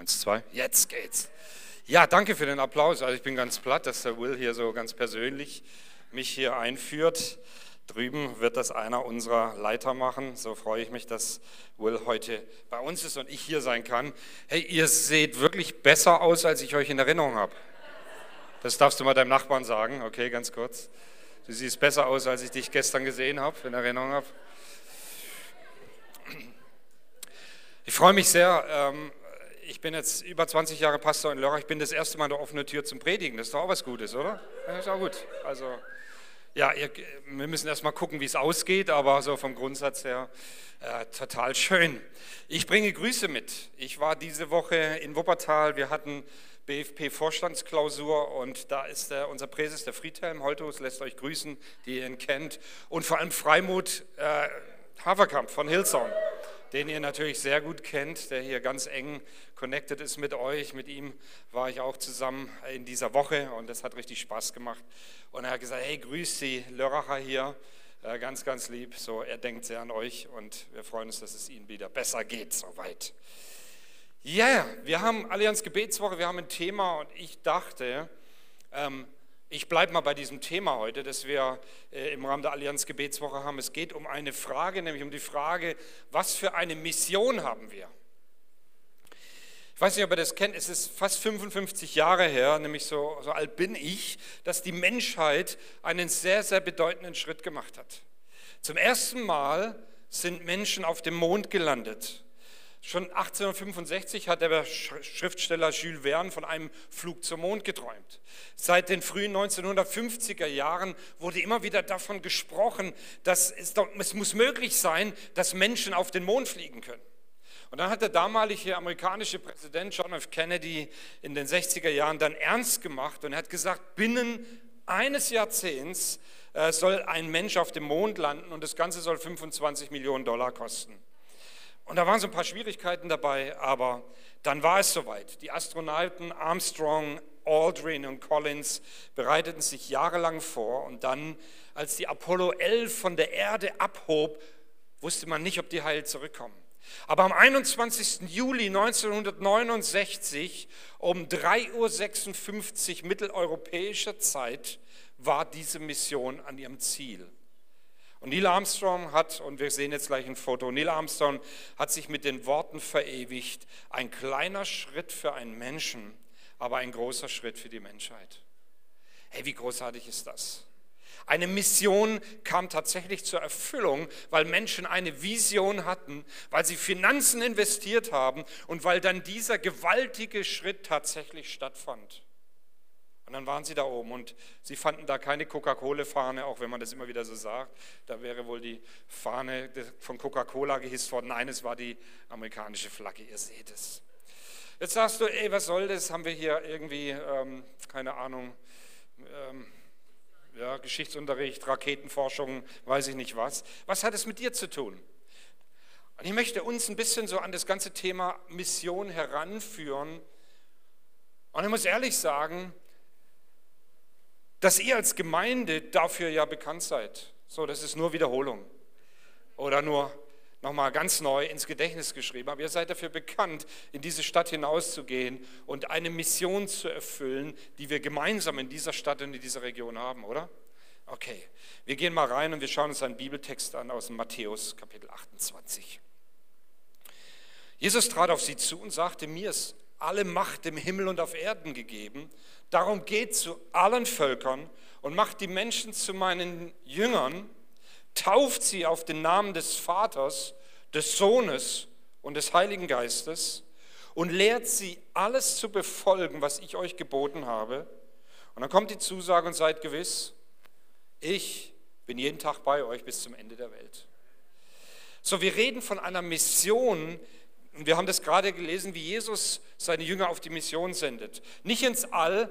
Eins, zwei, jetzt geht's. Ja, danke für den Applaus. Also ich bin ganz platt, dass der Will hier so ganz persönlich mich hier einführt. Drüben wird das einer unserer Leiter machen. So freue ich mich, dass Will heute bei uns ist und ich hier sein kann. Hey, ihr seht wirklich besser aus, als ich euch in Erinnerung habe. Das darfst du mal deinem Nachbarn sagen, okay, ganz kurz. Du siehst besser aus, als ich dich gestern gesehen habe, in Erinnerung habe. Ich freue mich sehr, ähm, ich bin jetzt über 20 Jahre Pastor in Lörrach. Ich bin das erste Mal in der offenen Tür zum Predigen. Das ist doch auch was Gutes, oder? Das ist auch gut. Also, ja, ihr, wir müssen erst mal gucken, wie es ausgeht, aber so vom Grundsatz her äh, total schön. Ich bringe Grüße mit. Ich war diese Woche in Wuppertal. Wir hatten BFP-Vorstandsklausur und da ist der, unser Präses, der Friedhelm Holtus, lässt euch grüßen, die ihr ihn kennt. Und vor allem Freimut äh, Haverkamp von Hillsong den ihr natürlich sehr gut kennt, der hier ganz eng connected ist mit euch. Mit ihm war ich auch zusammen in dieser Woche und das hat richtig Spaß gemacht. Und er hat gesagt, hey, grüß die Lörracher hier, äh, ganz, ganz lieb. So, er denkt sehr an euch und wir freuen uns, dass es Ihnen wieder besser geht, soweit. Ja, yeah, wir haben Allianz Gebetswoche, wir haben ein Thema und ich dachte, ähm, ich bleibe mal bei diesem Thema heute, das wir äh, im Rahmen der Allianz Gebetswoche haben. Es geht um eine Frage, nämlich um die Frage, was für eine Mission haben wir? Ich weiß nicht, ob ihr das kennt, es ist fast 55 Jahre her, nämlich so, so alt bin ich, dass die Menschheit einen sehr, sehr bedeutenden Schritt gemacht hat. Zum ersten Mal sind Menschen auf dem Mond gelandet. Schon 1865 hat der Schriftsteller Jules Verne von einem Flug zum Mond geträumt. Seit den frühen 1950er Jahren wurde immer wieder davon gesprochen, dass es, doch, es muss möglich sein, dass Menschen auf den Mond fliegen können. Und dann hat der damalige amerikanische Präsident John F. Kennedy in den 60er Jahren dann ernst gemacht und hat gesagt, binnen eines Jahrzehnts äh, soll ein Mensch auf dem Mond landen und das Ganze soll 25 Millionen Dollar kosten. Und da waren so ein paar Schwierigkeiten dabei, aber dann war es soweit. Die Astronauten Armstrong, Aldrin und Collins bereiteten sich jahrelang vor und dann, als die Apollo 11 von der Erde abhob, wusste man nicht, ob die heil zurückkommen. Aber am 21. Juli 1969 um 3.56 Uhr mitteleuropäischer Zeit war diese Mission an ihrem Ziel. Und Neil Armstrong hat, und wir sehen jetzt gleich ein Foto, Neil Armstrong hat sich mit den Worten verewigt, ein kleiner Schritt für einen Menschen, aber ein großer Schritt für die Menschheit. Hey, wie großartig ist das? Eine Mission kam tatsächlich zur Erfüllung, weil Menschen eine Vision hatten, weil sie Finanzen investiert haben und weil dann dieser gewaltige Schritt tatsächlich stattfand. Und dann waren sie da oben und sie fanden da keine Coca-Cola-Fahne, auch wenn man das immer wieder so sagt. Da wäre wohl die Fahne von Coca-Cola gehisst worden. Nein, es war die amerikanische Flagge, ihr seht es. Jetzt sagst du, ey, was soll das? Haben wir hier irgendwie, ähm, keine Ahnung, ähm, ja, Geschichtsunterricht, Raketenforschung, weiß ich nicht was. Was hat es mit dir zu tun? Und ich möchte uns ein bisschen so an das ganze Thema Mission heranführen. Und ich muss ehrlich sagen, dass ihr als Gemeinde dafür ja bekannt seid. So, das ist nur Wiederholung oder nur nochmal ganz neu ins Gedächtnis geschrieben. Aber ihr seid dafür bekannt, in diese Stadt hinauszugehen und eine Mission zu erfüllen, die wir gemeinsam in dieser Stadt und in dieser Region haben, oder? Okay, wir gehen mal rein und wir schauen uns einen Bibeltext an aus Matthäus Kapitel 28. Jesus trat auf sie zu und sagte, mir ist alle Macht im Himmel und auf Erden gegeben. Darum geht zu allen Völkern und macht die Menschen zu meinen Jüngern, tauft sie auf den Namen des Vaters, des Sohnes und des Heiligen Geistes und lehrt sie alles zu befolgen, was ich euch geboten habe. Und dann kommt die Zusage und seid gewiss, ich bin jeden Tag bei euch bis zum Ende der Welt. So, wir reden von einer Mission, und wir haben das gerade gelesen, wie Jesus seine Jünger auf die Mission sendet. Nicht ins All,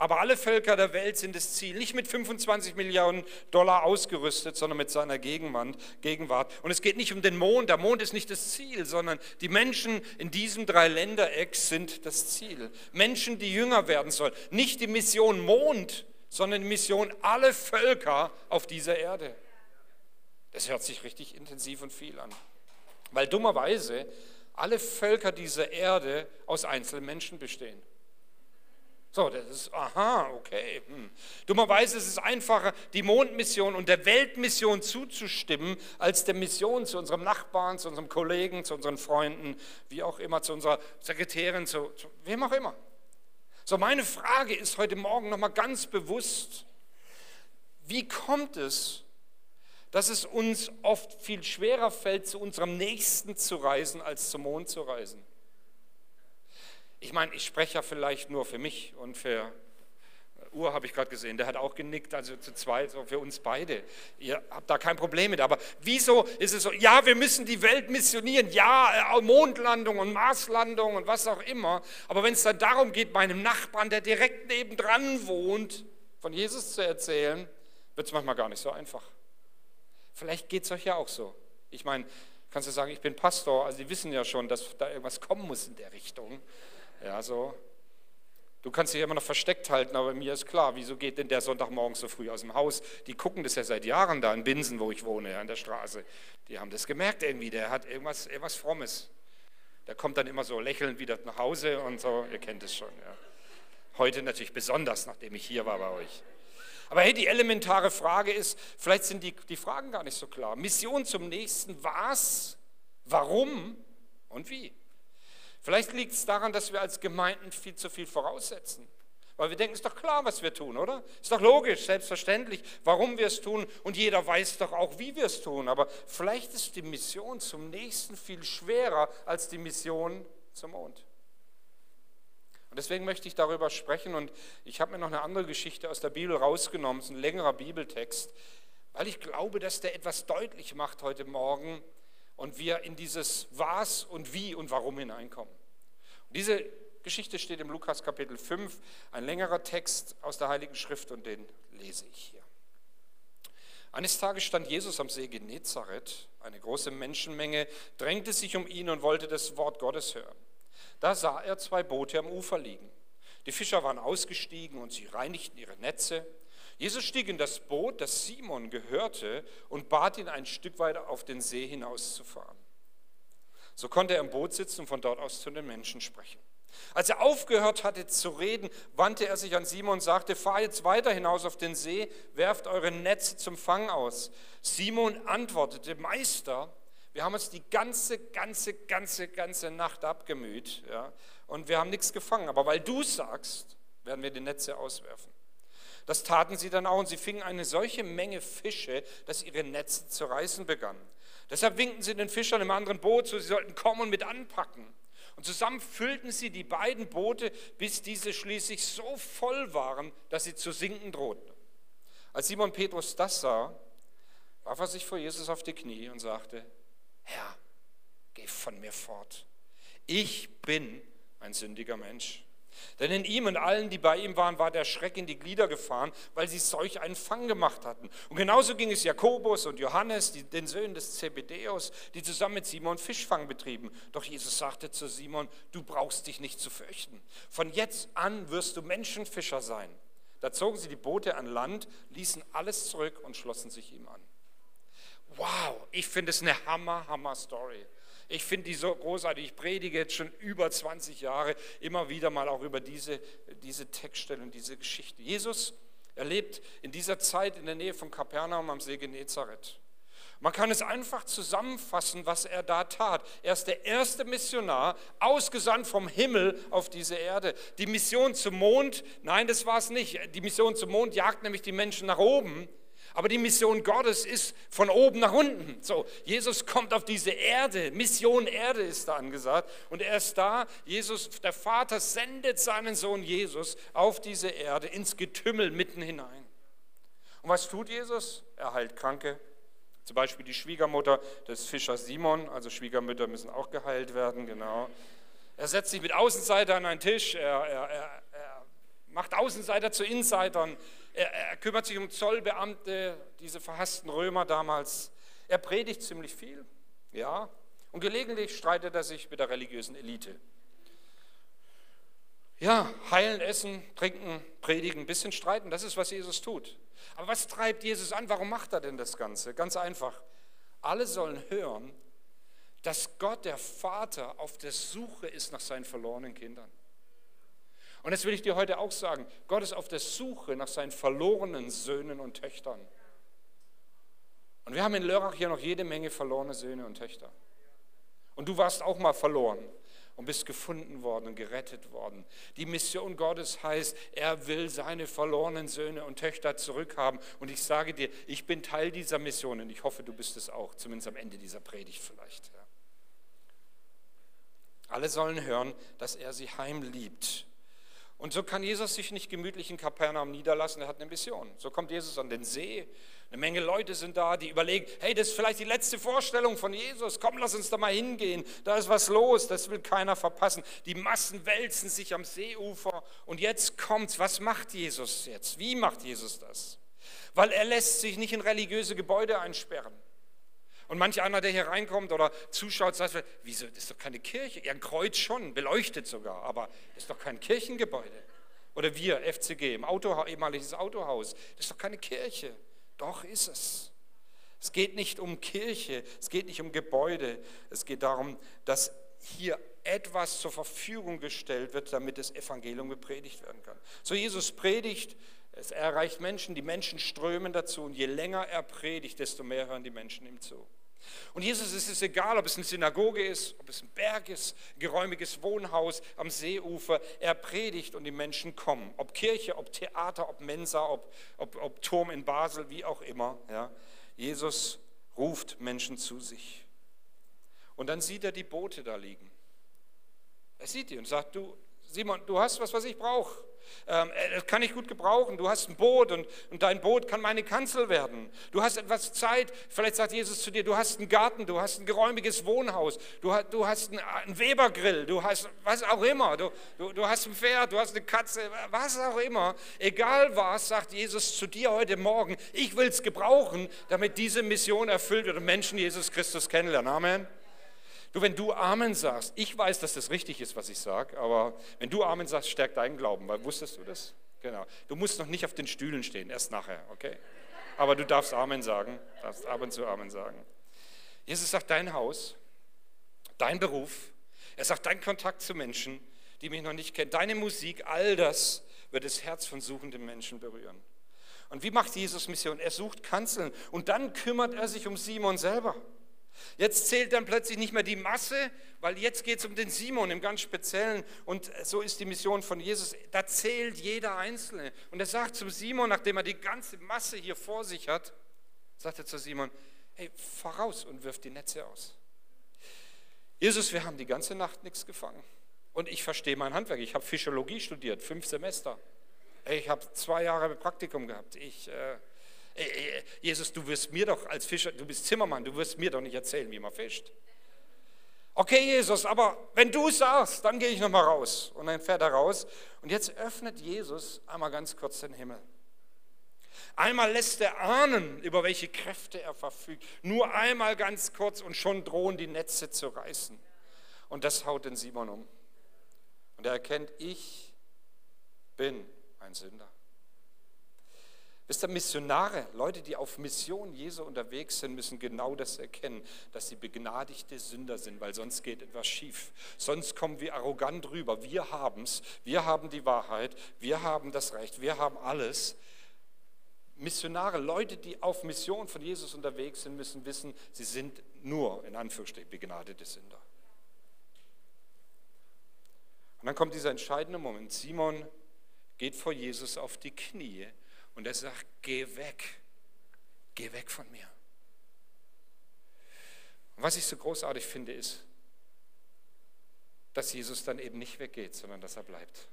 aber alle Völker der Welt sind das Ziel. Nicht mit 25 Millionen Dollar ausgerüstet, sondern mit seiner Gegenwart. Und es geht nicht um den Mond. Der Mond ist nicht das Ziel, sondern die Menschen in diesem Dreiländereck sind das Ziel. Menschen, die Jünger werden sollen. Nicht die Mission Mond, sondern die Mission alle Völker auf dieser Erde. Das hört sich richtig intensiv und viel an. Weil dummerweise alle Völker dieser Erde aus einzelnen Menschen bestehen. So, das ist, aha, okay. Hm. Dummerweise ist es einfacher, die Mondmission und der Weltmission zuzustimmen, als der Mission zu unserem Nachbarn, zu unserem Kollegen, zu unseren Freunden, wie auch immer, zu unserer Sekretärin, zu, zu wem auch immer. So, meine Frage ist heute Morgen nochmal ganz bewusst, wie kommt es, dass es uns oft viel schwerer fällt, zu unserem Nächsten zu reisen, als zum Mond zu reisen? Ich meine, ich spreche ja vielleicht nur für mich und für Uhr habe ich gerade gesehen, der hat auch genickt, also zu zweit, so für uns beide. Ihr habt da kein Problem mit. Aber wieso ist es so, ja, wir müssen die Welt missionieren, ja, äh, Mondlandung und Marslandung und was auch immer. Aber wenn es dann darum geht, meinem Nachbarn, der direkt nebendran wohnt, von Jesus zu erzählen, wird es manchmal gar nicht so einfach. Vielleicht geht es euch ja auch so. Ich meine, kannst du sagen, ich bin Pastor, also die wissen ja schon, dass da irgendwas kommen muss in der Richtung. Ja, so. Du kannst dich immer noch versteckt halten, aber mir ist klar, wieso geht denn der Sonntagmorgen so früh aus dem Haus? Die gucken das ja seit Jahren da in Binsen, wo ich wohne, an der Straße. Die haben das gemerkt irgendwie, der hat irgendwas, irgendwas Frommes. Der kommt dann immer so lächelnd wieder nach Hause und so, ihr kennt es schon. Ja. Heute natürlich besonders, nachdem ich hier war bei euch. Aber hey, die elementare Frage ist, vielleicht sind die, die Fragen gar nicht so klar. Mission zum nächsten, was, warum und wie? Vielleicht liegt es daran, dass wir als Gemeinden viel zu viel voraussetzen. Weil wir denken, es ist doch klar, was wir tun, oder? Ist doch logisch, selbstverständlich, warum wir es tun und jeder weiß doch auch, wie wir es tun. Aber vielleicht ist die Mission zum Nächsten viel schwerer als die Mission zum Mond. Und deswegen möchte ich darüber sprechen und ich habe mir noch eine andere Geschichte aus der Bibel rausgenommen, es ist ein längerer Bibeltext, weil ich glaube, dass der etwas deutlich macht heute Morgen, und wir in dieses Was und Wie und Warum hineinkommen. Und diese Geschichte steht im Lukas Kapitel 5, ein längerer Text aus der Heiligen Schrift und den lese ich hier. Eines Tages stand Jesus am See Genezareth. Eine große Menschenmenge drängte sich um ihn und wollte das Wort Gottes hören. Da sah er zwei Boote am Ufer liegen. Die Fischer waren ausgestiegen und sie reinigten ihre Netze. Jesus stieg in das Boot, das Simon gehörte, und bat ihn, ein Stück weiter auf den See hinauszufahren. So konnte er im Boot sitzen und von dort aus zu den Menschen sprechen. Als er aufgehört hatte zu reden, wandte er sich an Simon und sagte, fahr jetzt weiter hinaus auf den See, werft eure Netze zum Fang aus. Simon antwortete, Meister, wir haben uns die ganze, ganze, ganze, ganze Nacht abgemüht ja, und wir haben nichts gefangen. Aber weil du sagst, werden wir die Netze auswerfen. Das taten sie dann auch und sie fingen eine solche Menge Fische, dass ihre Netze zu reißen begannen. Deshalb winkten sie den Fischern im anderen Boot, so sie sollten kommen und mit anpacken. Und zusammen füllten sie die beiden Boote, bis diese schließlich so voll waren, dass sie zu sinken drohten. Als Simon Petrus das sah, warf er sich vor Jesus auf die Knie und sagte, Herr, geh von mir fort. Ich bin ein sündiger Mensch. Denn in ihm und allen, die bei ihm waren, war der Schreck in die Glieder gefahren, weil sie solch einen Fang gemacht hatten. Und genauso ging es Jakobus und Johannes, die, den Söhnen des Zebedeus, die zusammen mit Simon Fischfang betrieben. Doch Jesus sagte zu Simon, du brauchst dich nicht zu fürchten. Von jetzt an wirst du Menschenfischer sein. Da zogen sie die Boote an Land, ließen alles zurück und schlossen sich ihm an. Wow, ich finde es eine Hammer, Hammer Story. Ich finde die so großartig. Ich predige jetzt schon über 20 Jahre immer wieder mal auch über diese, diese Textstelle und diese Geschichte. Jesus erlebt in dieser Zeit in der Nähe von Kapernaum am See Genezareth. Man kann es einfach zusammenfassen, was er da tat. Er ist der erste Missionar, ausgesandt vom Himmel auf diese Erde. Die Mission zum Mond, nein, das war es nicht. Die Mission zum Mond jagt nämlich die Menschen nach oben. Aber die Mission Gottes ist von oben nach unten. So, Jesus kommt auf diese Erde. Mission Erde ist da angesagt. Und er ist da. Jesus, der Vater sendet seinen Sohn Jesus auf diese Erde ins Getümmel mitten hinein. Und was tut Jesus? Er heilt Kranke. Zum Beispiel die Schwiegermutter des Fischers Simon. Also Schwiegermütter müssen auch geheilt werden, genau. Er setzt sich mit Außenseitern an einen Tisch. Er, er, er macht Außenseiter zu Insidern. Er, er kümmert sich um Zollbeamte, diese verhassten Römer damals. Er predigt ziemlich viel, ja. Und gelegentlich streitet er sich mit der religiösen Elite. Ja, heilen, essen, trinken, predigen, ein bisschen streiten, das ist, was Jesus tut. Aber was treibt Jesus an? Warum macht er denn das Ganze? Ganz einfach. Alle sollen hören, dass Gott, der Vater, auf der Suche ist nach seinen verlorenen Kindern. Und das will ich dir heute auch sagen. Gott ist auf der Suche nach seinen verlorenen Söhnen und Töchtern. Und wir haben in Lörrach hier noch jede Menge verlorene Söhne und Töchter. Und du warst auch mal verloren und bist gefunden worden und gerettet worden. Die Mission Gottes heißt, er will seine verlorenen Söhne und Töchter zurückhaben. Und ich sage dir, ich bin Teil dieser Mission und ich hoffe, du bist es auch, zumindest am Ende dieser Predigt vielleicht. Alle sollen hören, dass er sie heimliebt. Und so kann Jesus sich nicht gemütlich in Kapernaum niederlassen, er hat eine Mission. So kommt Jesus an den See, eine Menge Leute sind da, die überlegen, hey, das ist vielleicht die letzte Vorstellung von Jesus, komm, lass uns da mal hingehen, da ist was los, das will keiner verpassen. Die Massen wälzen sich am Seeufer und jetzt kommt's, was macht Jesus jetzt? Wie macht Jesus das? Weil er lässt sich nicht in religiöse Gebäude einsperren. Und manch einer, der hier reinkommt oder zuschaut, sagt, wieso, das ist doch keine Kirche. Ja, ein Kreuz schon, beleuchtet sogar, aber das ist doch kein Kirchengebäude. Oder wir, FCG, im Auto, ehemaliges Autohaus, das ist doch keine Kirche. Doch ist es. Es geht nicht um Kirche, es geht nicht um Gebäude, es geht darum, dass hier etwas zur Verfügung gestellt wird, damit das Evangelium gepredigt werden kann. So Jesus predigt, es erreicht Menschen, die Menschen strömen dazu und je länger er predigt, desto mehr hören die Menschen ihm zu. Und Jesus ist es egal, ob es eine Synagoge ist, ob es ein Berg ist, ein geräumiges Wohnhaus am Seeufer. Er predigt und die Menschen kommen. Ob Kirche, ob Theater, ob Mensa, ob, ob, ob Turm in Basel, wie auch immer. Ja. Jesus ruft Menschen zu sich. Und dann sieht er die Boote da liegen. Er sieht die und sagt, du, Simon, du hast was, was ich brauche. Ähm, äh, das kann ich gut gebrauchen. Du hast ein Boot und, und dein Boot kann meine Kanzel werden. Du hast etwas Zeit. Vielleicht sagt Jesus zu dir, du hast einen Garten, du hast ein geräumiges Wohnhaus, du, du hast einen, Webergrill, du hast was auch immer. Du, du, du hast ein Pferd, du hast eine Katze, was auch immer. Egal was, sagt Jesus zu dir heute Morgen, ich will es gebrauchen, damit diese Mission erfüllt wird und Menschen Jesus Christus kennenlernen. Amen. Du, wenn du Amen sagst, ich weiß, dass das richtig ist, was ich sage, aber wenn du Amen sagst, stärkt deinen Glauben, weil wusstest du das? Genau. Du musst noch nicht auf den Stühlen stehen, erst nachher, okay? Aber du darfst Amen sagen, darfst ab und zu Amen sagen. Jesus sagt, dein Haus, dein Beruf, er sagt, dein Kontakt zu Menschen, die mich noch nicht kennen, deine Musik, all das wird das Herz von suchenden Menschen berühren. Und wie macht Jesus Mission? Er sucht Kanzeln und dann kümmert er sich um Simon selber. Jetzt zählt dann plötzlich nicht mehr die Masse, weil jetzt geht es um den Simon im ganz Speziellen. Und so ist die Mission von Jesus. Da zählt jeder Einzelne. Und er sagt zum Simon, nachdem er die ganze Masse hier vor sich hat, sagt er zu Simon, hey, fahr raus und wirf die Netze aus. Jesus, wir haben die ganze Nacht nichts gefangen. Und ich verstehe mein Handwerk. Ich habe Physiologie studiert, fünf Semester. Ich habe zwei Jahre Praktikum gehabt. Ich... Äh, äh, äh, Jesus, du wirst mir doch als Fischer, du bist Zimmermann, du wirst mir doch nicht erzählen, wie man fischt. Okay, Jesus, aber wenn du sagst, dann gehe ich nochmal raus. Und dann fährt er raus. Und jetzt öffnet Jesus einmal ganz kurz den Himmel. Einmal lässt er ahnen, über welche Kräfte er verfügt. Nur einmal ganz kurz und schon drohen die Netze zu reißen. Und das haut den Simon um. Und er erkennt, ich bin ein Sünder. Wisst ihr, Missionare, Leute, die auf Mission Jesu unterwegs sind, müssen genau das erkennen, dass sie begnadigte Sünder sind, weil sonst geht etwas schief. Sonst kommen wir arrogant rüber. Wir haben es, wir haben die Wahrheit, wir haben das Recht, wir haben alles. Missionare, Leute, die auf Mission von Jesus unterwegs sind, müssen wissen, sie sind nur, in Anführungsstrichen, begnadete Sünder. Und dann kommt dieser entscheidende Moment. Simon geht vor Jesus auf die Knie und er sagt, geh weg, geh weg von mir. Und was ich so großartig finde, ist, dass Jesus dann eben nicht weggeht, sondern dass er bleibt.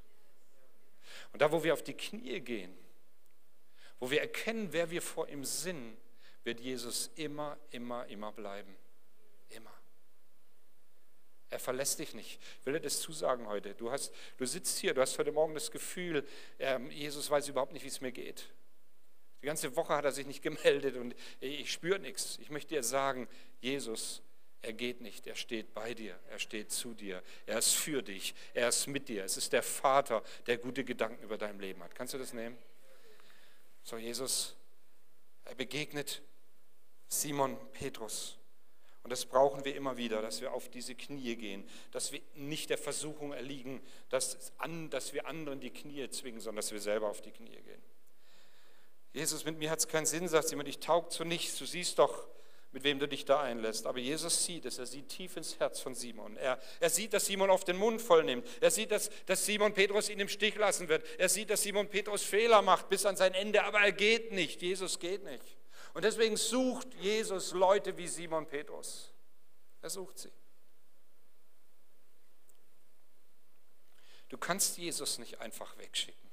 Und da, wo wir auf die Knie gehen, wo wir erkennen, wer wir vor ihm sind, wird Jesus immer, immer, immer bleiben. Immer. Er verlässt dich nicht. Ich will dir das zusagen heute. Du, hast, du sitzt hier, du hast heute Morgen das Gefühl, ähm, Jesus weiß überhaupt nicht, wie es mir geht. Die ganze Woche hat er sich nicht gemeldet und ich spüre nichts. Ich möchte dir sagen, Jesus, er geht nicht, er steht bei dir, er steht zu dir, er ist für dich, er ist mit dir. Es ist der Vater, der gute Gedanken über dein Leben hat. Kannst du das nehmen? So, Jesus, er begegnet Simon Petrus Und das brauchen wir immer wieder, dass wir auf diese Knie gehen, dass wir nicht der Versuchung erliegen, dass, an, dass wir anderen die Knie zwingen, sondern dass wir selber auf die Knie gehen. Jesus, mit mir hat es keinen Sinn, sagt jemand, ich taug zu nichts. Du siehst doch, mit wem du dich da einlässt. Aber Jesus sieht es, er sieht tief ins Herz von Simon. Er, er sieht, dass Simon auf den Mund voll nimmt. Er sieht, dass, dass Simon Petrus ihn im Stich lassen wird. Er sieht, dass Simon Petrus Fehler macht bis an sein Ende, aber er geht nicht. Jesus geht nicht. Und deswegen sucht Jesus Leute wie Simon Petrus. Er sucht sie. Du kannst Jesus nicht einfach wegschicken.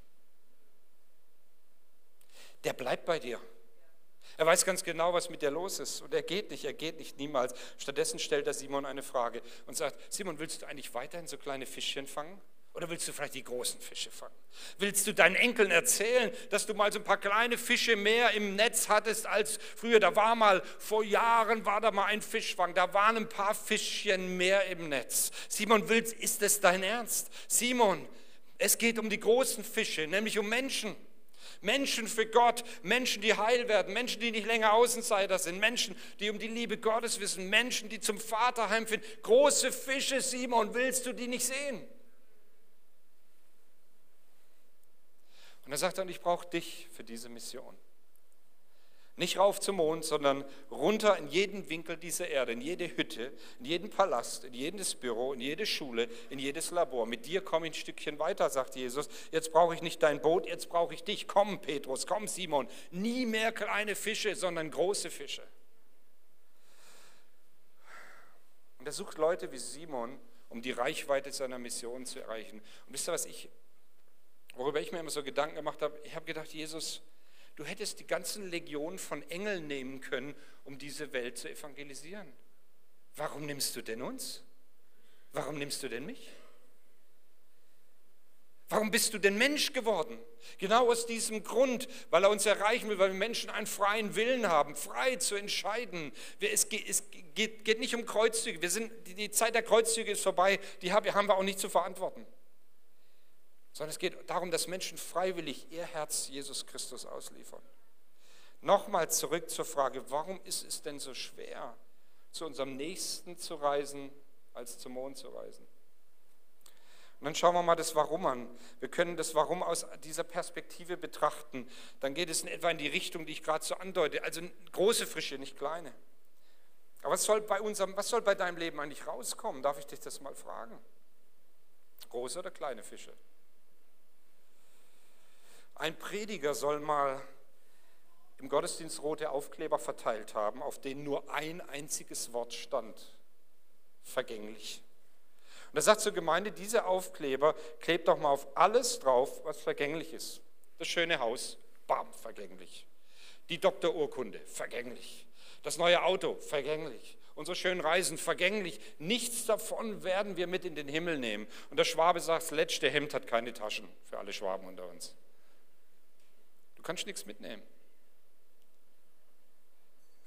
Der bleibt bei dir. Er weiß ganz genau, was mit dir los ist. Und er geht nicht, er geht nicht niemals. Stattdessen stellt er Simon eine Frage und sagt, Simon, willst du eigentlich weiterhin so kleine Fischchen fangen? Oder willst du vielleicht die großen Fische fangen? Willst du deinen Enkeln erzählen, dass du mal so ein paar kleine Fische mehr im Netz hattest als früher? Da war mal, vor Jahren war da mal ein Fischfang, da waren ein paar Fischchen mehr im Netz. Simon, willst, ist das dein Ernst? Simon, es geht um die großen Fische, nämlich um Menschen. Menschen für Gott, Menschen, die heil werden, Menschen, die nicht länger Außenseiter sind, Menschen, die um die Liebe Gottes wissen, Menschen, die zum Vater heimfinden. Große Fische, Simon, willst du die nicht sehen? Und er sagt dann, ich brauche dich für diese Mission. Nicht rauf zum Mond, sondern runter in jeden Winkel dieser Erde, in jede Hütte, in jeden Palast, in jedes Büro, in jede Schule, in jedes Labor. Mit dir komme ich ein Stückchen weiter, sagt Jesus. Jetzt brauche ich nicht dein Boot, jetzt brauche ich dich. Komm, Petrus, komm, Simon. Nie mehr kleine Fische, sondern große Fische. Und er sucht Leute wie Simon, um die Reichweite seiner Mission zu erreichen. Und wisst ihr, was ich worüber ich mir immer so Gedanken gemacht habe, ich habe gedacht, Jesus, du hättest die ganzen Legionen von Engeln nehmen können, um diese Welt zu evangelisieren. Warum nimmst du denn uns? Warum nimmst du denn mich? Warum bist du denn Mensch geworden? Genau aus diesem Grund, weil er uns erreichen will, weil wir Menschen einen freien Willen haben, frei zu entscheiden. Es geht, nicht um Kreuzzüge. Wir sind, die Zeit der Kreuzzüge ist vorbei, die haben wir auch nicht zu verantworten sondern es geht darum, dass Menschen freiwillig ihr Herz Jesus Christus ausliefern. Nochmal zurück zur Frage, warum ist es denn so schwer, zu unserem Nächsten zu reisen, als zum Mond zu reisen? Und dann schauen wir mal das Warum an. Wir können das Warum aus dieser Perspektive betrachten. Dann geht es in etwa in die Richtung, die ich gerade so andeute. Also große Frische, nicht kleine. Aber was soll bei unserem, was soll bei deinem Leben eigentlich rauskommen? Darf ich dich das mal fragen? Große oder kleine Fische? Ein Prediger soll mal im Gottesdienst rote Aufkleber verteilt haben, auf denen nur ein einziges Wort stand. Vergänglich. Und er sagt zur Gemeinde, diese Aufkleber klebt doch mal auf alles drauf, was vergänglich ist. Das schöne Haus, bam, vergänglich. Die Doktorurkunde, vergänglich. Das neue Auto, vergänglich. Unsere schönen Reisen, vergänglich. Nichts davon werden wir mit in den Himmel nehmen. Und der Schwabe sagt, das letzte Hemd hat keine Taschen für alle Schwaben unter uns kannst nichts mitnehmen.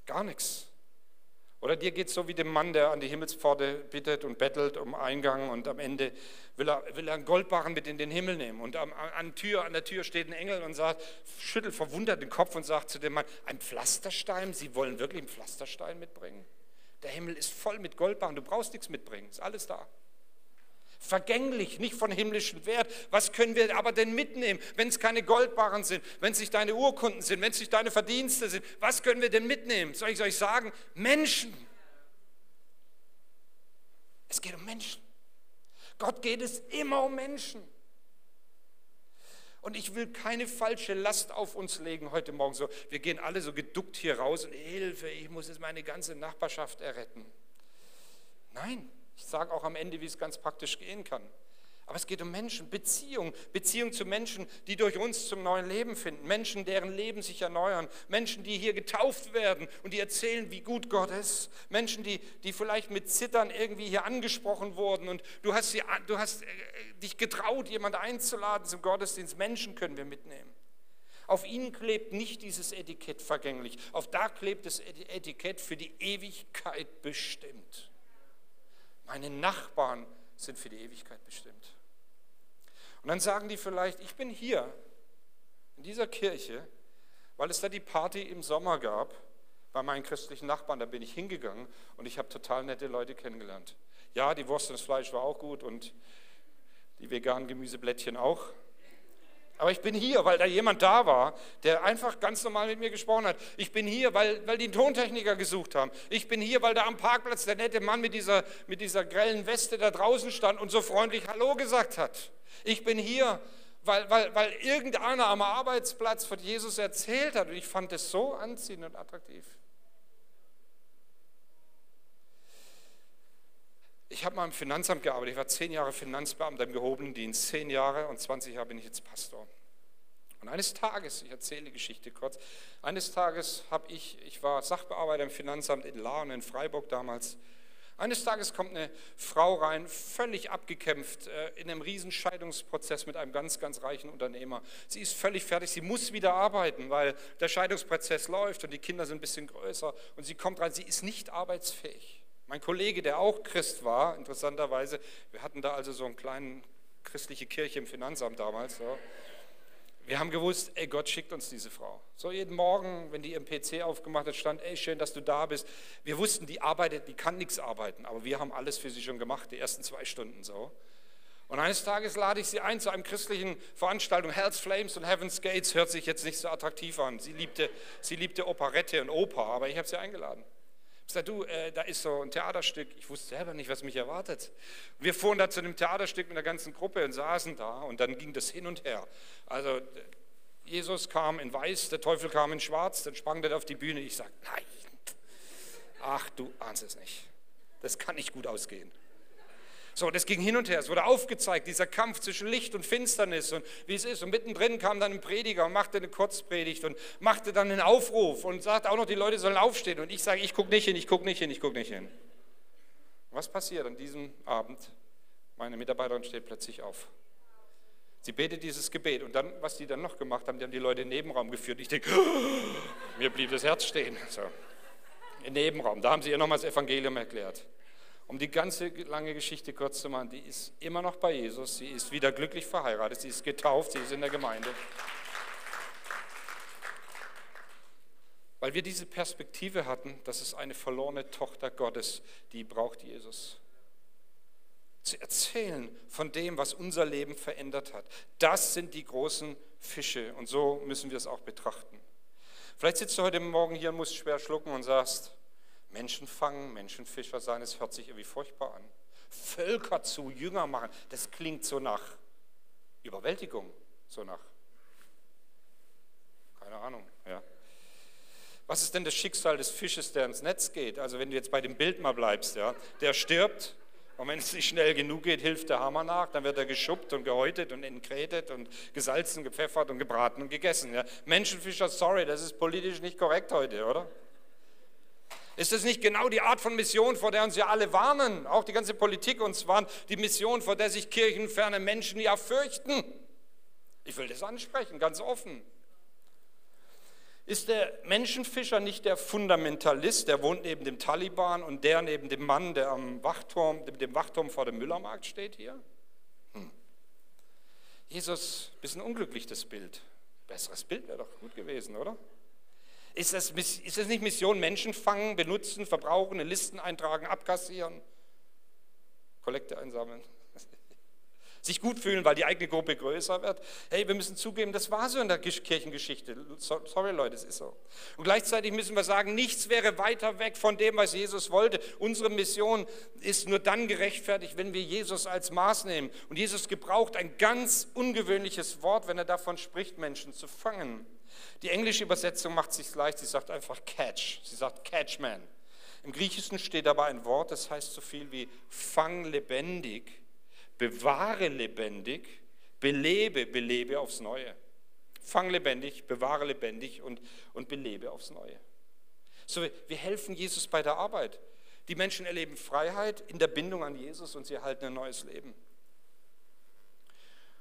Gar nichts. Oder dir geht es so wie dem Mann, der an die Himmelspforte bittet und bettelt um Eingang und am Ende will er, will er einen Goldbarren mit in den Himmel nehmen. Und am, an, Tür, an der Tür steht ein Engel und sagt, schüttelt verwundert den Kopf und sagt zu dem Mann, ein Pflasterstein? Sie wollen wirklich einen Pflasterstein mitbringen? Der Himmel ist voll mit Goldbarren, du brauchst nichts mitbringen, ist alles da vergänglich, nicht von himmlischem Wert. Was können wir aber denn mitnehmen, wenn es keine Goldbarren sind, wenn es nicht deine Urkunden sind, wenn es nicht deine Verdienste sind? Was können wir denn mitnehmen? Soll ich euch sagen? Menschen. Es geht um Menschen. Gott geht es immer um Menschen. Und ich will keine falsche Last auf uns legen heute Morgen. So, wir gehen alle so geduckt hier raus und Hilfe, ich muss jetzt meine ganze Nachbarschaft erretten. Nein, ich sage auch am Ende, wie es ganz praktisch gehen kann. Aber es geht um Menschen, Beziehung, Beziehung zu Menschen, die durch uns zum neuen Leben finden, Menschen, deren Leben sich erneuern, Menschen, die hier getauft werden und die erzählen, wie gut Gott ist, Menschen, die, die vielleicht mit Zittern irgendwie hier angesprochen wurden und du hast, sie, du hast äh, dich getraut, jemand einzuladen zum Gottesdienst. Menschen können wir mitnehmen. Auf ihnen klebt nicht dieses Etikett vergänglich, auf da klebt das Etikett für die Ewigkeit bestimmt. Meine Nachbarn sind für die Ewigkeit bestimmt. Und dann sagen die vielleicht, ich bin hier in dieser Kirche, weil es da die Party im Sommer gab, bei meinen christlichen Nachbarn, da bin ich hingegangen und ich habe total nette Leute kennengelernt. Ja, die Wurst und das Fleisch war auch gut und die veganen Gemüseblättchen auch. Aber ich bin hier, weil da jemand da war, der einfach ganz normal mit mir gesprochen hat. Ich bin hier, weil, weil die einen Tontechniker gesucht haben. Ich bin hier, weil da am Parkplatz der nette Mann mit dieser, mit dieser grellen Weste da draußen stand und so freundlich Hallo gesagt hat. Ich bin hier, weil, weil, weil irgendeiner am Arbeitsplatz von Jesus erzählt hat und ich fand es so anziehend und attraktiv. Ich habe mal im Finanzamt gearbeitet. Ich war zehn Jahre Finanzbeamter im gehobenen Dienst, zehn Jahre und 20 Jahre bin ich jetzt Pastor. Und eines Tages, ich erzähle die Geschichte kurz, eines Tages habe ich, ich war Sachbearbeiter im Finanzamt in Lahren in Freiburg damals. Eines Tages kommt eine Frau rein, völlig abgekämpft, äh, in einem riesen Scheidungsprozess mit einem ganz, ganz reichen Unternehmer. Sie ist völlig fertig, sie muss wieder arbeiten, weil der Scheidungsprozess läuft und die Kinder sind ein bisschen größer und sie kommt rein, sie ist nicht arbeitsfähig. Mein Kollege, der auch Christ war, interessanterweise, wir hatten da also so eine kleine christliche Kirche im Finanzamt damals. So. Wir haben gewusst, ey, Gott schickt uns diese Frau. So jeden Morgen, wenn die ihren PC aufgemacht hat, stand, ey, schön, dass du da bist. Wir wussten, die arbeitet, die kann nichts arbeiten, aber wir haben alles für sie schon gemacht, die ersten zwei Stunden so. Und eines Tages lade ich sie ein zu einem christlichen Veranstaltung. Hell's Flames und Heaven's Gates hört sich jetzt nicht so attraktiv an. Sie liebte, sie liebte Operette und Oper, aber ich habe sie eingeladen. Ich sagte, du, äh, da ist so ein Theaterstück. Ich wusste selber nicht, was mich erwartet. Wir fuhren da zu einem Theaterstück mit der ganzen Gruppe und saßen da und dann ging das hin und her. Also Jesus kam in weiß, der Teufel kam in schwarz, dann sprang der auf die Bühne. Ich sagte, nein, ach du ahnst es nicht. Das kann nicht gut ausgehen. So, das ging hin und her. Es wurde aufgezeigt, dieser Kampf zwischen Licht und Finsternis und wie es ist. Und mittendrin kam dann ein Prediger und machte eine Kurzpredigt und machte dann einen Aufruf und sagte auch noch, die Leute sollen aufstehen. Und ich sage, ich gucke nicht hin, ich gucke nicht hin, ich gucke nicht hin. Was passiert an diesem Abend? Meine Mitarbeiterin steht plötzlich auf. Sie betet dieses Gebet und dann, was die dann noch gemacht haben, die haben die Leute in den Nebenraum geführt. Ich denke, mir blieb das Herz stehen. So. Im Nebenraum, da haben sie ihr nochmal das Evangelium erklärt. Um die ganze lange Geschichte kurz zu machen, die ist immer noch bei Jesus, sie ist wieder glücklich verheiratet, sie ist getauft, sie ist in der Gemeinde. Weil wir diese Perspektive hatten, dass es eine verlorene Tochter Gottes, die braucht Jesus. Zu erzählen von dem, was unser Leben verändert hat. Das sind die großen Fische und so müssen wir es auch betrachten. Vielleicht sitzt du heute Morgen hier und musst schwer schlucken und sagst, Menschen fangen, Menschenfischer sein, es hört sich irgendwie furchtbar an. Völker zu Jünger machen, das klingt so nach Überwältigung, so nach, keine Ahnung, ja. Was ist denn das Schicksal des Fisches, der ins Netz geht? Also wenn du jetzt bei dem Bild mal bleibst, ja, der stirbt und wenn es nicht schnell genug geht, hilft der Hammer nach, dann wird er geschuppt und gehäutet und entkrätet und gesalzen, gepfeffert und gebraten und gegessen. Ja. Menschenfischer, sorry, das ist politisch nicht korrekt heute, oder? Ist das nicht genau die Art von Mission, vor der uns ja alle warnen, auch die ganze Politik uns warnt, die Mission, vor der sich kirchenferne Menschen ja fürchten? Ich will das ansprechen, ganz offen. Ist der Menschenfischer nicht der Fundamentalist, der wohnt neben dem Taliban und der neben dem Mann, der am Wachturm, dem Wachturm vor dem Müllermarkt steht hier? Hm. Jesus, bisschen unglücklich das Bild. Besseres Bild wäre doch gut gewesen, oder? Ist das, ist das nicht Mission Menschen fangen, benutzen, verbrauchen, in Listen eintragen, abkassieren, Kollekte einsammeln? Sich gut fühlen, weil die eigene Gruppe größer wird. Hey, wir müssen zugeben, das war so in der Kirchengeschichte. Sorry Leute, es ist so. Und gleichzeitig müssen wir sagen, nichts wäre weiter weg von dem, was Jesus wollte. Unsere Mission ist nur dann gerechtfertigt, wenn wir Jesus als Maß nehmen. Und Jesus gebraucht ein ganz ungewöhnliches Wort, wenn er davon spricht, Menschen zu fangen. Die englische Übersetzung macht sich leicht, sie sagt einfach catch, sie sagt catchman. Im Griechischen steht aber ein Wort, das heißt so viel wie fang lebendig, bewahre lebendig, belebe, belebe aufs Neue. Fang lebendig, bewahre lebendig und, und belebe aufs Neue. So, wir helfen Jesus bei der Arbeit. Die Menschen erleben Freiheit in der Bindung an Jesus und sie erhalten ein neues Leben.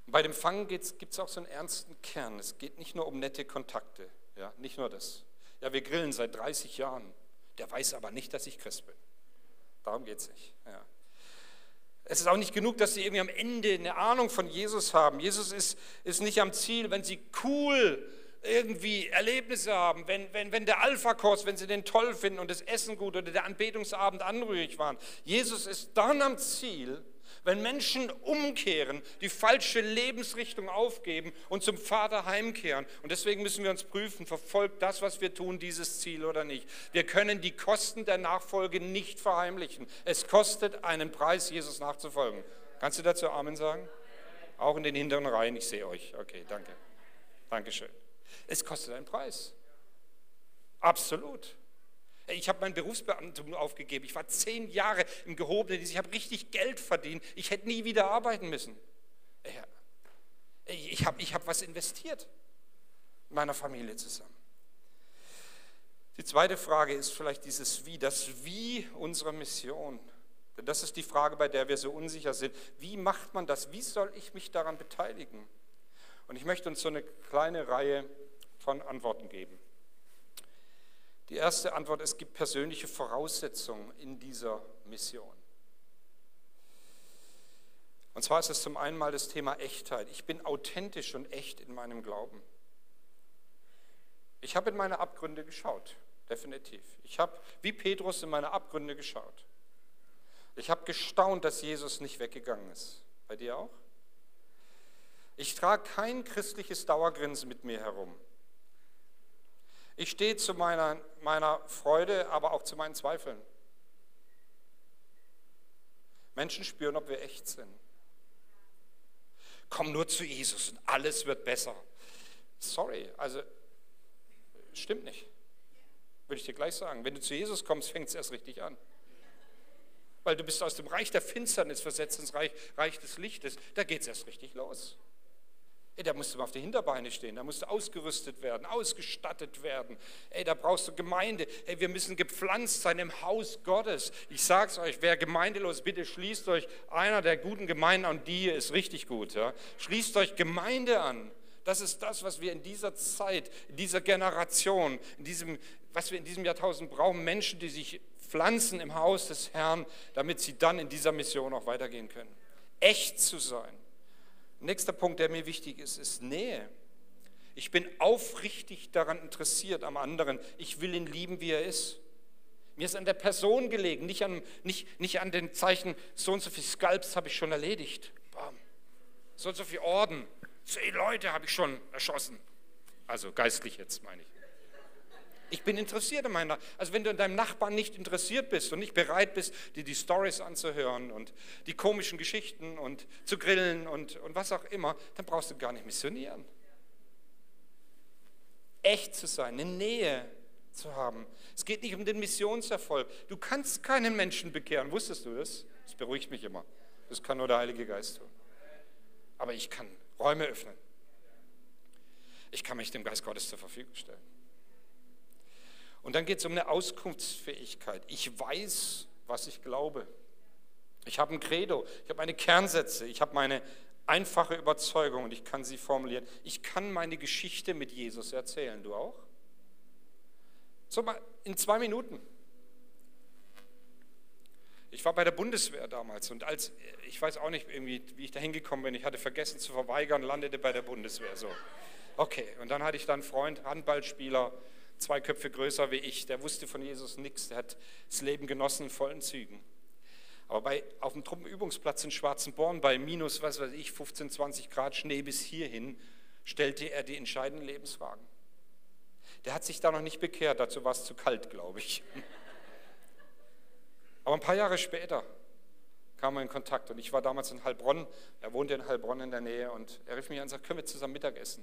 Bei dem Fangen gibt es auch so einen ernsten Kern. Es geht nicht nur um nette Kontakte, ja, nicht nur das. Ja, wir grillen seit 30 Jahren. Der weiß aber nicht, dass ich Christ bin. Darum geht es nicht. Ja. Es ist auch nicht genug, dass sie irgendwie am Ende eine Ahnung von Jesus haben. Jesus ist, ist nicht am Ziel, wenn sie cool irgendwie Erlebnisse haben, wenn, wenn, wenn der Alpha-Kurs, wenn sie den toll finden und das Essen gut oder der Anbetungsabend anrührig waren. Jesus ist dann am Ziel, wenn Menschen umkehren, die falsche Lebensrichtung aufgeben und zum Vater heimkehren. Und deswegen müssen wir uns prüfen, verfolgt das, was wir tun, dieses Ziel oder nicht. Wir können die Kosten der Nachfolge nicht verheimlichen. Es kostet einen Preis, Jesus nachzufolgen. Kannst du dazu Amen sagen? Auch in den hinteren Reihen, ich sehe euch. Okay, danke. Dankeschön. Es kostet einen Preis. Absolut. Ich habe mein Berufsbeamtum aufgegeben. Ich war zehn Jahre im gehobenen Dienst. Ich habe richtig Geld verdient. Ich hätte nie wieder arbeiten müssen. Ich habe ich hab was investiert mit meiner Familie zusammen. Die zweite Frage ist vielleicht dieses Wie, das Wie unserer Mission. Denn das ist die Frage, bei der wir so unsicher sind. Wie macht man das? Wie soll ich mich daran beteiligen? Und ich möchte uns so eine kleine Reihe von Antworten geben. Die erste Antwort, es gibt persönliche Voraussetzungen in dieser Mission. Und zwar ist es zum einen mal das Thema Echtheit. Ich bin authentisch und echt in meinem Glauben. Ich habe in meine Abgründe geschaut, definitiv. Ich habe wie Petrus in meine Abgründe geschaut. Ich habe gestaunt, dass Jesus nicht weggegangen ist. Bei dir auch? Ich trage kein christliches Dauergrinsen mit mir herum. Ich stehe zu meiner, meiner Freude, aber auch zu meinen Zweifeln. Menschen spüren, ob wir echt sind. Komm nur zu Jesus und alles wird besser. Sorry, also stimmt nicht. Würde ich dir gleich sagen. Wenn du zu Jesus kommst, fängt es erst richtig an weil du bist aus dem Reich der Finsternis versetzt ins Reich, Reich des Lichtes. Da geht es erst richtig los. Ey, da musst du mal auf die Hinterbeine stehen, da musst du ausgerüstet werden, ausgestattet werden. Ey, da brauchst du Gemeinde. Ey, wir müssen gepflanzt sein im Haus Gottes. Ich sag's euch, wer gemeindelos, bitte schließt euch einer der guten Gemeinden an, die ist richtig gut. Ja? Schließt euch Gemeinde an. Das ist das, was wir in dieser Zeit, in dieser Generation, in diesem, was wir in diesem Jahrtausend brauchen. Menschen, die sich pflanzen im Haus des Herrn, damit sie dann in dieser Mission auch weitergehen können. Echt zu sein. Nächster Punkt, der mir wichtig ist, ist Nähe. Ich bin aufrichtig daran interessiert am anderen. Ich will ihn lieben, wie er ist. Mir ist an der Person gelegen, nicht an, nicht, nicht an den Zeichen, so und so viele Skalps habe ich schon erledigt. Bam. So und so viele Orden. Zehn Leute habe ich schon erschossen. Also geistlich jetzt, meine ich. Ich bin interessiert an meiner. Also wenn du an deinem Nachbarn nicht interessiert bist und nicht bereit bist, dir die Stories anzuhören und die komischen Geschichten und zu grillen und, und was auch immer, dann brauchst du gar nicht missionieren. Echt zu sein, eine Nähe zu haben. Es geht nicht um den Missionserfolg. Du kannst keinen Menschen bekehren. Wusstest du das? Das beruhigt mich immer. Das kann nur der Heilige Geist tun. Aber ich kann Räume öffnen. Ich kann mich dem Geist Gottes zur Verfügung stellen. Und dann geht es um eine Auskunftsfähigkeit. Ich weiß, was ich glaube. Ich habe ein Credo, ich habe meine Kernsätze, ich habe meine einfache Überzeugung und ich kann sie formulieren. Ich kann meine Geschichte mit Jesus erzählen. Du auch? So mal in zwei Minuten. Ich war bei der Bundeswehr damals und als, ich weiß auch nicht irgendwie, wie ich da hingekommen bin, ich hatte vergessen zu verweigern, landete bei der Bundeswehr. So. Okay, und dann hatte ich dann einen Freund, Handballspieler, zwei Köpfe größer wie ich, der wusste von Jesus nichts, der hat das Leben genossen in vollen Zügen. Aber bei, auf dem Truppenübungsplatz in Schwarzenborn bei minus, was weiß ich, 15, 20 Grad Schnee bis hierhin, stellte er die entscheidenden Lebensfragen. Der hat sich da noch nicht bekehrt, dazu war es zu kalt, glaube ich. Aber ein paar Jahre später kam er in Kontakt und ich war damals in Heilbronn, er wohnte in Heilbronn in der Nähe und er rief mich an und sagte, können wir zusammen Mittagessen?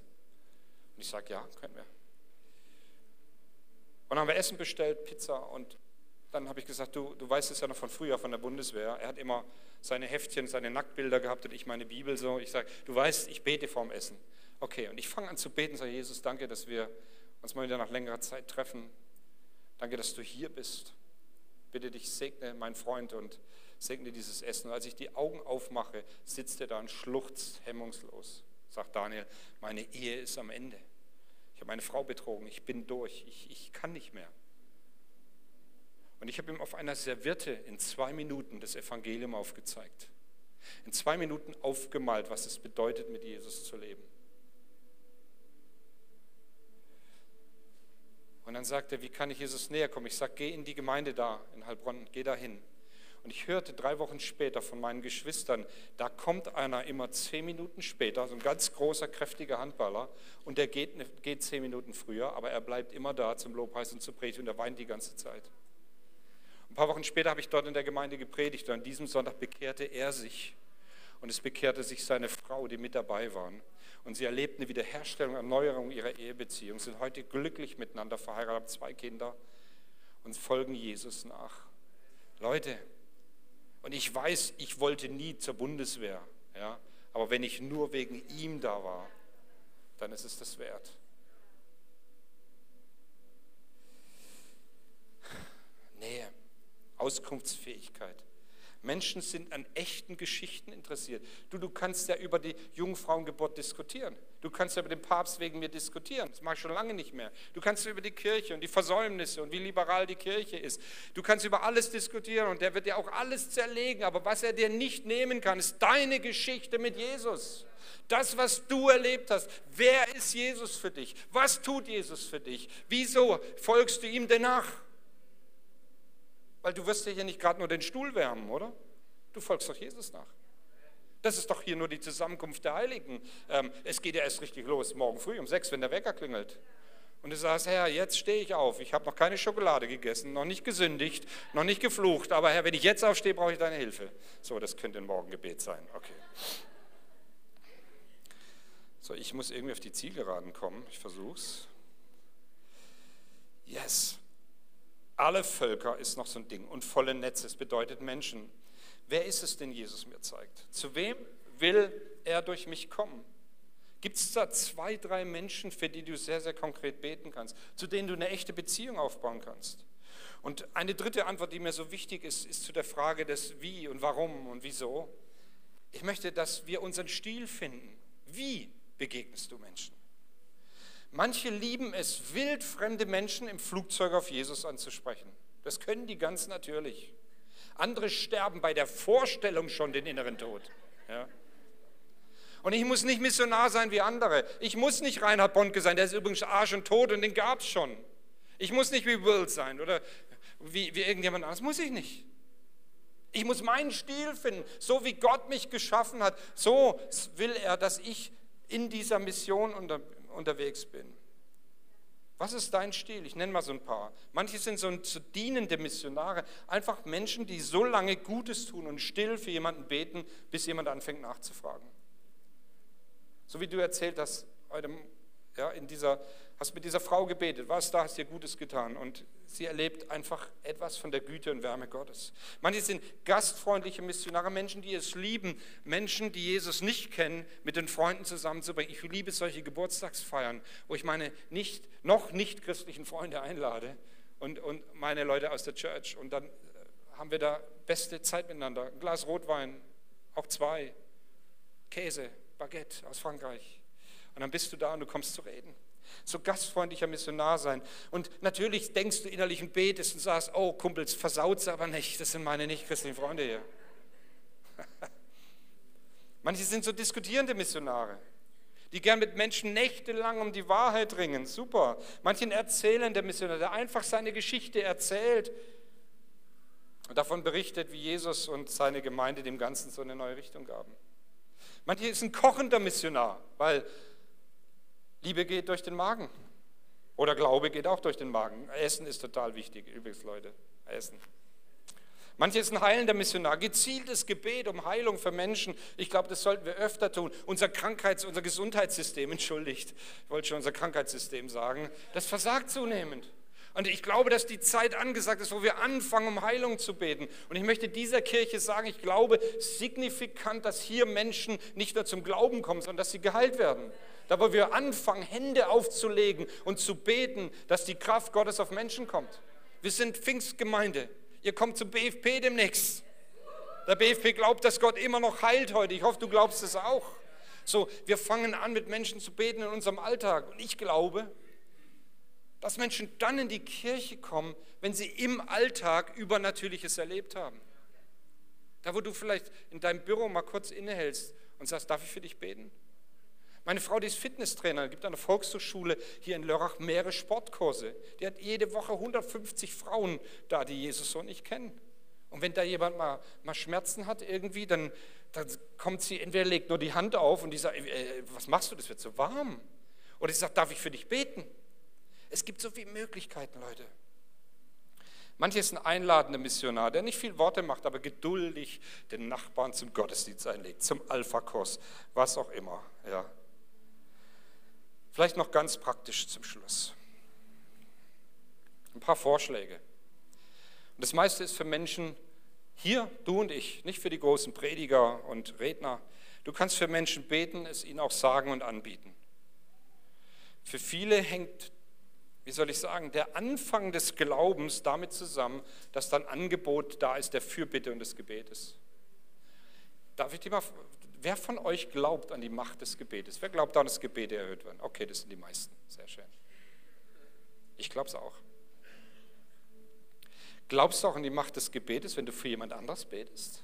Und ich sage, ja, können wir. Dann haben wir Essen bestellt, Pizza und dann habe ich gesagt, du, du weißt es ja noch von früher, von der Bundeswehr. Er hat immer seine Heftchen, seine Nacktbilder gehabt und ich meine Bibel so. Ich sage, du weißt, ich bete vorm Essen. Okay, und ich fange an zu beten, sage, Jesus, danke, dass wir uns mal wieder nach längerer Zeit treffen. Danke, dass du hier bist. Bitte dich, segne mein Freund und segne dieses Essen. Und als ich die Augen aufmache, sitzt er da und schluchzt hemmungslos. Sagt Daniel, meine Ehe ist am Ende habe meine Frau betrogen, ich bin durch, ich, ich kann nicht mehr. Und ich habe ihm auf einer Serviette in zwei Minuten das Evangelium aufgezeigt. In zwei Minuten aufgemalt, was es bedeutet, mit Jesus zu leben. Und dann sagt er, wie kann ich Jesus näher kommen? Ich sage, geh in die Gemeinde da in Heilbronn, geh da hin. Und ich hörte drei Wochen später von meinen Geschwistern, da kommt einer immer zehn Minuten später, so ein ganz großer, kräftiger Handballer, und der geht, ne, geht zehn Minuten früher, aber er bleibt immer da zum Lobpreis und zu predigen und er weint die ganze Zeit. Ein paar Wochen später habe ich dort in der Gemeinde gepredigt und an diesem Sonntag bekehrte er sich und es bekehrte sich seine Frau, die mit dabei waren. Und sie erlebten eine Wiederherstellung, Erneuerung ihrer Ehebeziehung, sind heute glücklich miteinander verheiratet, haben zwei Kinder und folgen Jesus nach. Leute, und ich weiß, ich wollte nie zur Bundeswehr, ja, aber wenn ich nur wegen ihm da war, dann ist es das wert. Nähe, Auskunftsfähigkeit. Menschen sind an echten Geschichten interessiert. Du, du kannst ja über die Jungfrauengeburt diskutieren. Du kannst ja über den Papst wegen mir diskutieren. Das mache ich schon lange nicht mehr. Du kannst über die Kirche und die Versäumnisse und wie liberal die Kirche ist. Du kannst über alles diskutieren und der wird dir auch alles zerlegen. Aber was er dir nicht nehmen kann, ist deine Geschichte mit Jesus. Das, was du erlebt hast. Wer ist Jesus für dich? Was tut Jesus für dich? Wieso folgst du ihm denn nach? Weil du wirst ja hier nicht gerade nur den Stuhl wärmen, oder? Du folgst doch Jesus nach. Das ist doch hier nur die Zusammenkunft der Heiligen. Ähm, es geht ja erst richtig los, morgen früh um sechs, wenn der Wecker klingelt. Und du sagst, Herr, jetzt stehe ich auf. Ich habe noch keine Schokolade gegessen, noch nicht gesündigt, noch nicht geflucht. Aber Herr, wenn ich jetzt aufstehe, brauche ich deine Hilfe. So, das könnte ein Morgengebet sein. Okay. So, ich muss irgendwie auf die Zielgeraden kommen. Ich versuche es. Yes. Alle Völker ist noch so ein Ding und volle Netze, es bedeutet Menschen. Wer ist es, den Jesus mir zeigt? Zu wem will er durch mich kommen? Gibt es da zwei, drei Menschen, für die du sehr, sehr konkret beten kannst, zu denen du eine echte Beziehung aufbauen kannst? Und eine dritte Antwort, die mir so wichtig ist, ist zu der Frage des Wie und Warum und Wieso. Ich möchte, dass wir unseren Stil finden. Wie begegnest du Menschen? Manche lieben es, wildfremde Menschen im Flugzeug auf Jesus anzusprechen. Das können die ganz natürlich. Andere sterben bei der Vorstellung schon den inneren Tod. Ja. Und ich muss nicht Missionar sein wie andere. Ich muss nicht Reinhard Bonke sein, der ist übrigens Arsch und Tod und den gab es schon. Ich muss nicht wie Will sein oder wie, wie irgendjemand anderes. Muss ich nicht. Ich muss meinen Stil finden. So wie Gott mich geschaffen hat, so will er, dass ich in dieser Mission unter, unterwegs bin. Was ist dein Stil? Ich nenne mal so ein paar. Manche sind so, so dienende Missionare, einfach Menschen, die so lange Gutes tun und still für jemanden beten, bis jemand anfängt nachzufragen. So wie du erzählt hast ja, in dieser hast mit dieser Frau gebetet, was da, hast dir Gutes getan und sie erlebt einfach etwas von der Güte und Wärme Gottes. Manche sind gastfreundliche Missionare, Menschen, die es lieben, Menschen, die Jesus nicht kennen, mit den Freunden zusammenzubringen. Ich liebe solche Geburtstagsfeiern, wo ich meine nicht, noch nicht christlichen Freunde einlade und, und meine Leute aus der Church und dann äh, haben wir da beste Zeit miteinander. Ein Glas Rotwein, auch zwei, Käse, Baguette aus Frankreich. Und dann bist du da und du kommst zu reden so gastfreundlicher Missionar sein. Und natürlich denkst du innerlich und betest und sagst, oh Kumpels, versaut's aber nicht, das sind meine nicht-christlichen Freunde hier. Manche sind so diskutierende Missionare, die gern mit Menschen nächtelang um die Wahrheit ringen. Super. Manche erzählende Missionar, der einfach seine Geschichte erzählt und davon berichtet, wie Jesus und seine Gemeinde dem Ganzen so eine neue Richtung gaben. Manche ist ein kochender Missionar, weil Liebe geht durch den Magen. Oder Glaube geht auch durch den Magen. Essen ist total wichtig, übrigens, Leute. Essen. Manche ist ein heilender Missionar, gezieltes Gebet um Heilung für Menschen. Ich glaube, das sollten wir öfter tun. Unser Krankheits-, unser Gesundheitssystem, entschuldigt, ich wollte schon unser Krankheitssystem sagen, das versagt zunehmend. Und ich glaube, dass die Zeit angesagt ist, wo wir anfangen, um Heilung zu beten. Und ich möchte dieser Kirche sagen, ich glaube signifikant, dass hier Menschen nicht nur zum Glauben kommen, sondern dass sie geheilt werden. Da, wo wir anfangen, Hände aufzulegen und zu beten, dass die Kraft Gottes auf Menschen kommt. Wir sind Pfingstgemeinde. Ihr kommt zum BFP demnächst. Der BFP glaubt, dass Gott immer noch heilt heute. Ich hoffe, du glaubst es auch. So, wir fangen an, mit Menschen zu beten in unserem Alltag. Und ich glaube, dass Menschen dann in die Kirche kommen, wenn sie im Alltag Übernatürliches erlebt haben. Da, wo du vielleicht in deinem Büro mal kurz innehältst und sagst, darf ich für dich beten? Meine Frau, die ist Fitnesstrainer, gibt an der Volkshochschule hier in Lörrach mehrere Sportkurse. Die hat jede Woche 150 Frauen da, die Jesus so nicht kennen. Und wenn da jemand mal, mal Schmerzen hat irgendwie, dann, dann kommt sie, entweder legt nur die Hand auf und die sagt, äh, was machst du, das wird so warm. Oder sie sagt, darf ich für dich beten? Es gibt so viele Möglichkeiten, Leute. Manche ist ein einladender Missionar, der nicht viel Worte macht, aber geduldig den Nachbarn zum Gottesdienst einlegt, zum Alpha-Kurs, was auch immer. Ja. Vielleicht noch ganz praktisch zum Schluss. Ein paar Vorschläge. Und das meiste ist für Menschen hier, du und ich, nicht für die großen Prediger und Redner. Du kannst für Menschen beten, es ihnen auch sagen und anbieten. Für viele hängt wie soll ich sagen, der Anfang des Glaubens damit zusammen, dass dann Angebot da ist der Fürbitte und des Gebetes. Darf ich dir mal, wer von euch glaubt an die Macht des Gebetes? Wer glaubt daran, dass Gebete erhöht werden? Okay, das sind die meisten. Sehr schön. Ich glaube es auch. Glaubst du auch an die Macht des Gebetes, wenn du für jemand anderes betest?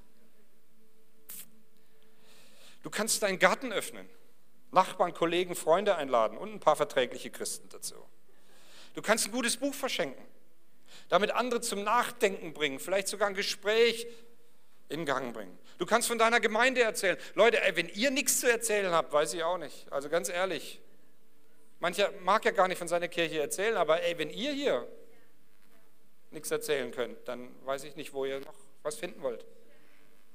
Du kannst deinen Garten öffnen, Nachbarn, Kollegen, Freunde einladen und ein paar verträgliche Christen dazu. Du kannst ein gutes Buch verschenken, damit andere zum Nachdenken bringen, vielleicht sogar ein Gespräch in Gang bringen. Du kannst von deiner Gemeinde erzählen. Leute, ey, wenn ihr nichts zu erzählen habt, weiß ich auch nicht. Also ganz ehrlich. Mancher mag ja gar nicht von seiner Kirche erzählen, aber ey, wenn ihr hier nichts erzählen könnt, dann weiß ich nicht, wo ihr noch was finden wollt.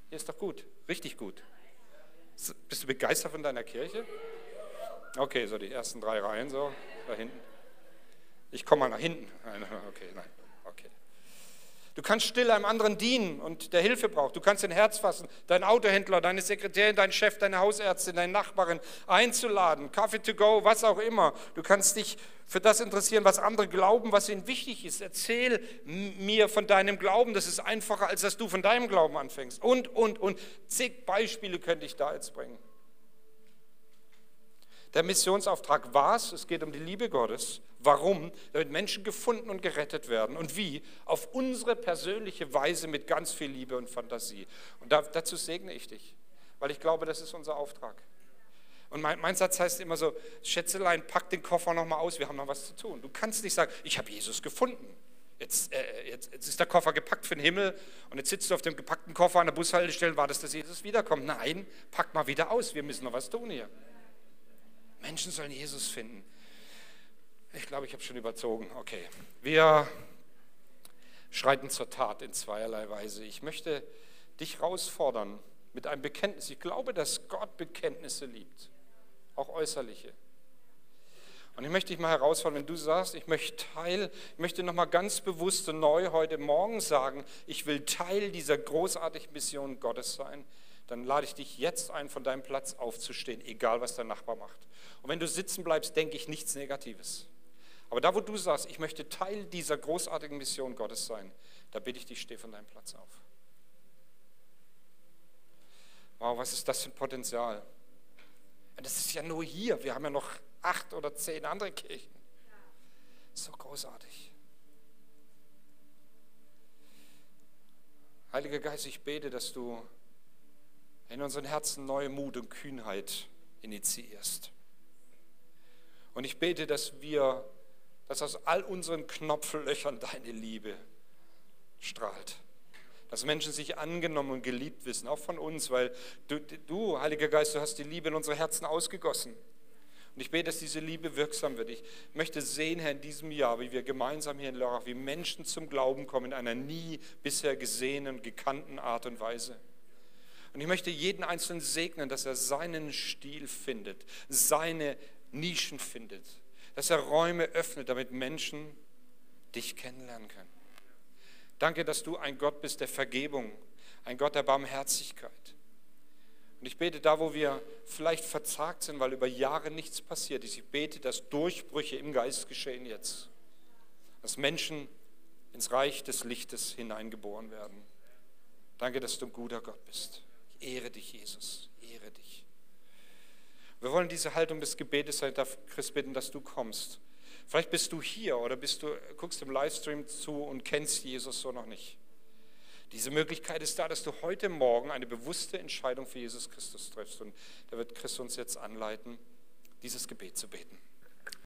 Hier ist doch gut, richtig gut. Bist du begeistert von deiner Kirche? Okay, so die ersten drei Reihen so da hinten. Ich komme mal nach hinten. Okay, nein. Du kannst still einem anderen dienen und der Hilfe braucht. Du kannst dein Herz fassen, deinen Autohändler, deine Sekretärin, deinen Chef, deine Hausärztin, deine Nachbarin einzuladen, Kaffee to go, was auch immer. Du kannst dich für das interessieren, was andere glauben, was ihnen wichtig ist. Erzähl mir von deinem Glauben. Das ist einfacher, als dass du von deinem Glauben anfängst. Und, und, und. Zig Beispiele könnte ich da jetzt bringen. Der Missionsauftrag war es, es geht um die Liebe Gottes. Warum? Damit Menschen gefunden und gerettet werden. Und wie? Auf unsere persönliche Weise mit ganz viel Liebe und Fantasie. Und dazu segne ich dich, weil ich glaube, das ist unser Auftrag. Und mein, mein Satz heißt immer so, Schätzelein, pack den Koffer nochmal aus, wir haben noch was zu tun. Du kannst nicht sagen, ich habe Jesus gefunden. Jetzt, äh, jetzt, jetzt, ist der Koffer gepackt für den Himmel und jetzt sitzt du auf dem gepackten Koffer an der Bushaltestelle und wartest, dass Jesus wiederkommt. Nein, pack mal wieder aus, wir müssen noch was tun hier. Menschen sollen Jesus finden. Ich glaube, ich habe schon überzogen. Okay, wir schreiten zur Tat in zweierlei Weise. Ich möchte dich herausfordern mit einem Bekenntnis. Ich glaube, dass Gott Bekenntnisse liebt, auch äußerliche. Und ich möchte dich mal herausfordern, wenn du sagst, ich möchte Teil, ich möchte nochmal ganz bewusst und neu heute Morgen sagen, ich will Teil dieser großartigen Mission Gottes sein, dann lade ich dich jetzt ein, von deinem Platz aufzustehen, egal was dein Nachbar macht. Und wenn du sitzen bleibst, denke ich nichts Negatives. Aber da, wo du sagst, ich möchte Teil dieser großartigen Mission Gottes sein, da bitte ich dich, steh von deinem Platz auf. Wow, was ist das für ein Potenzial? Das ist ja nur hier. Wir haben ja noch acht oder zehn andere Kirchen. So großartig. Heiliger Geist, ich bete, dass du in unseren Herzen neue Mut und Kühnheit initiierst. Und ich bete, dass wir, dass aus all unseren Knopflöchern deine Liebe strahlt. Dass Menschen sich angenommen und geliebt wissen, auch von uns, weil du, du, Heiliger Geist, du hast die Liebe in unsere Herzen ausgegossen. Und ich bete, dass diese Liebe wirksam wird. Ich möchte sehen, Herr, in diesem Jahr, wie wir gemeinsam hier in Lörrach, wie Menschen zum Glauben kommen in einer nie bisher gesehenen, gekannten Art und Weise. Und ich möchte jeden Einzelnen segnen, dass er seinen Stil findet, seine Nischen findet, dass er Räume öffnet, damit Menschen dich kennenlernen können. Danke, dass du ein Gott bist der Vergebung, ein Gott der Barmherzigkeit. Und ich bete da, wo wir vielleicht verzagt sind, weil über Jahre nichts passiert ist. Ich bete, dass Durchbrüche im Geist geschehen jetzt. Dass Menschen ins Reich des Lichtes hineingeboren werden. Danke, dass du ein guter Gott bist. Ehre dich, Jesus, ehre dich. Wir wollen diese Haltung des Gebetes sein, darf Chris bitten, dass du kommst. Vielleicht bist du hier oder bist du, guckst im Livestream zu und kennst Jesus so noch nicht. Diese Möglichkeit ist da, dass du heute Morgen eine bewusste Entscheidung für Jesus Christus triffst. Und da wird Christus uns jetzt anleiten. dieses Gebet zu beten.